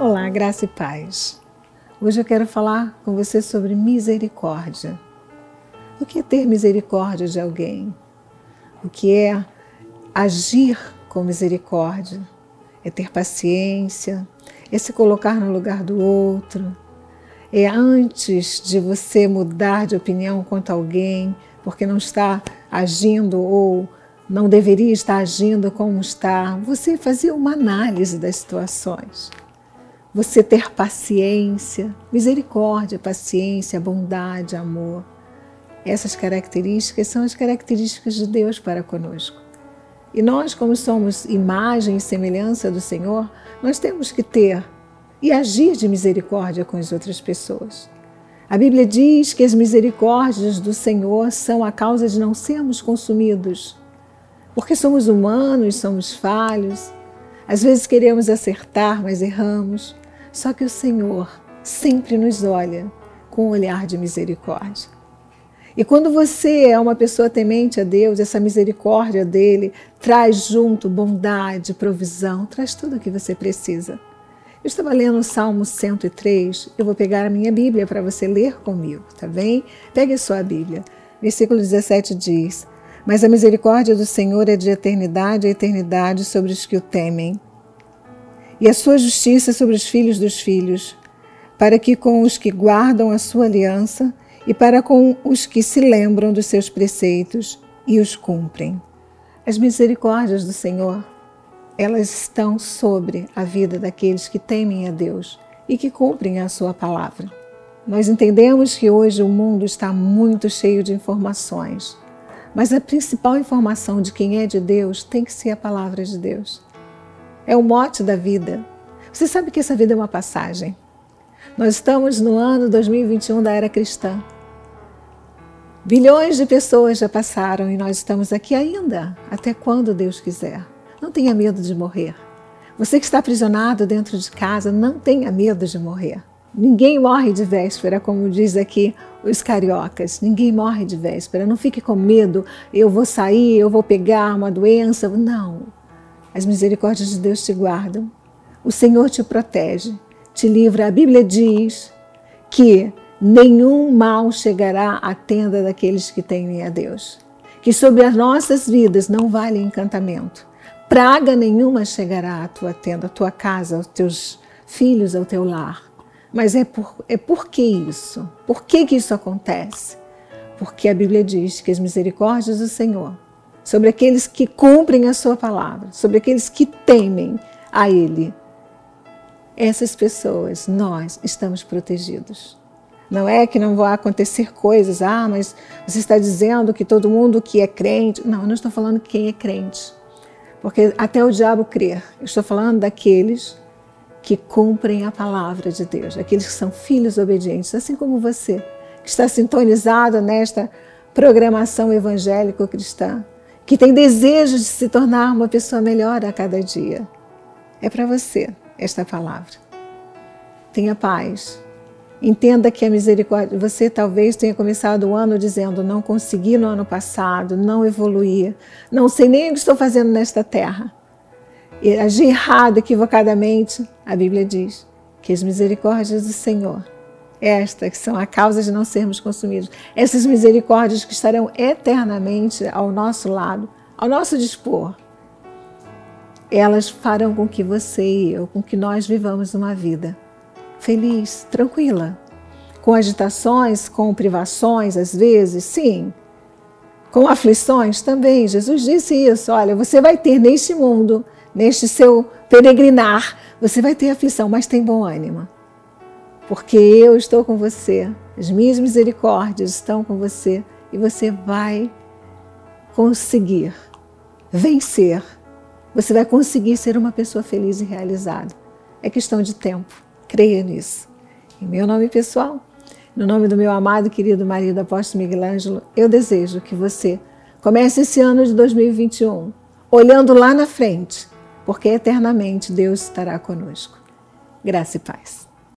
Olá, graça e paz. Hoje eu quero falar com você sobre misericórdia. O que é ter misericórdia de alguém? O que é agir com misericórdia? É ter paciência, é se colocar no lugar do outro, é antes de você mudar de opinião quanto a alguém, porque não está agindo ou não deveria estar agindo como está, você fazer uma análise das situações. Você ter paciência, misericórdia, paciência, bondade, amor. Essas características são as características de Deus para conosco. E nós, como somos imagem e semelhança do Senhor, nós temos que ter e agir de misericórdia com as outras pessoas. A Bíblia diz que as misericórdias do Senhor são a causa de não sermos consumidos, porque somos humanos, somos falhos, às vezes queremos acertar, mas erramos. Só que o Senhor sempre nos olha com um olhar de misericórdia. E quando você é uma pessoa temente a Deus, essa misericórdia dele traz junto bondade, provisão, traz tudo o que você precisa. Eu estava lendo o Salmo 103, eu vou pegar a minha Bíblia para você ler comigo, tá bem? Pegue a sua Bíblia. Versículo 17 diz: Mas a misericórdia do Senhor é de eternidade a eternidade sobre os que o temem, e a sua justiça sobre os filhos dos filhos, para que com os que guardam a sua aliança e para com os que se lembram dos seus preceitos e os cumprem. As misericórdias do Senhor elas estão sobre a vida daqueles que temem a Deus e que cumprem a sua palavra. Nós entendemos que hoje o mundo está muito cheio de informações, mas a principal informação de quem é de Deus tem que ser a palavra de Deus. É o mote da vida. Você sabe que essa vida é uma passagem. Nós estamos no ano 2021 da era cristã. Bilhões de pessoas já passaram e nós estamos aqui ainda, até quando Deus quiser. Não tenha medo de morrer. Você que está aprisionado dentro de casa, não tenha medo de morrer. Ninguém morre de véspera, como diz aqui os cariocas. Ninguém morre de véspera. Não fique com medo, eu vou sair, eu vou pegar uma doença. Não. As misericórdias de Deus te guardam. O Senhor te protege, te livra. A Bíblia diz que nenhum mal chegará à tenda daqueles que temem a Deus. Que sobre as nossas vidas não vale encantamento praga nenhuma chegará à tua tenda, à tua casa, aos teus filhos, ao teu lar. Mas é por, é por que isso? Por que, que isso acontece? Porque a Bíblia diz que as misericórdias do Senhor, sobre aqueles que cumprem a Sua palavra, sobre aqueles que temem a Ele, essas pessoas, nós estamos protegidos. Não é que não vão acontecer coisas, ah, mas você está dizendo que todo mundo que é crente. Não, eu não estou falando quem é crente. Porque até o diabo crer. Eu estou falando daqueles que cumprem a palavra de Deus, aqueles que são filhos obedientes, assim como você, que está sintonizado nesta programação evangélico-cristã, que tem desejo de se tornar uma pessoa melhor a cada dia. É para você esta palavra. Tenha paz, Entenda que a misericórdia, você talvez tenha começado o ano dizendo: não consegui no ano passado, não evoluir, não sei nem o que estou fazendo nesta terra. Agir errado, equivocadamente, a Bíblia diz que as misericórdias do Senhor, estas que são a causa de não sermos consumidos, essas misericórdias que estarão eternamente ao nosso lado, ao nosso dispor, elas farão com que você e eu, com que nós vivamos uma vida feliz, tranquila. Com agitações, com privações, às vezes, sim. Com aflições também. Jesus disse isso: olha, você vai ter neste mundo, neste seu peregrinar, você vai ter aflição, mas tem bom ânimo. Porque eu estou com você, as minhas misericórdias estão com você e você vai conseguir vencer. Você vai conseguir ser uma pessoa feliz e realizada. É questão de tempo. Creia nisso. Em meu nome pessoal, no nome do meu amado e querido marido apóstolo Miguel Ângelo, eu desejo que você comece esse ano de 2021 olhando lá na frente, porque eternamente Deus estará conosco. Graça e paz.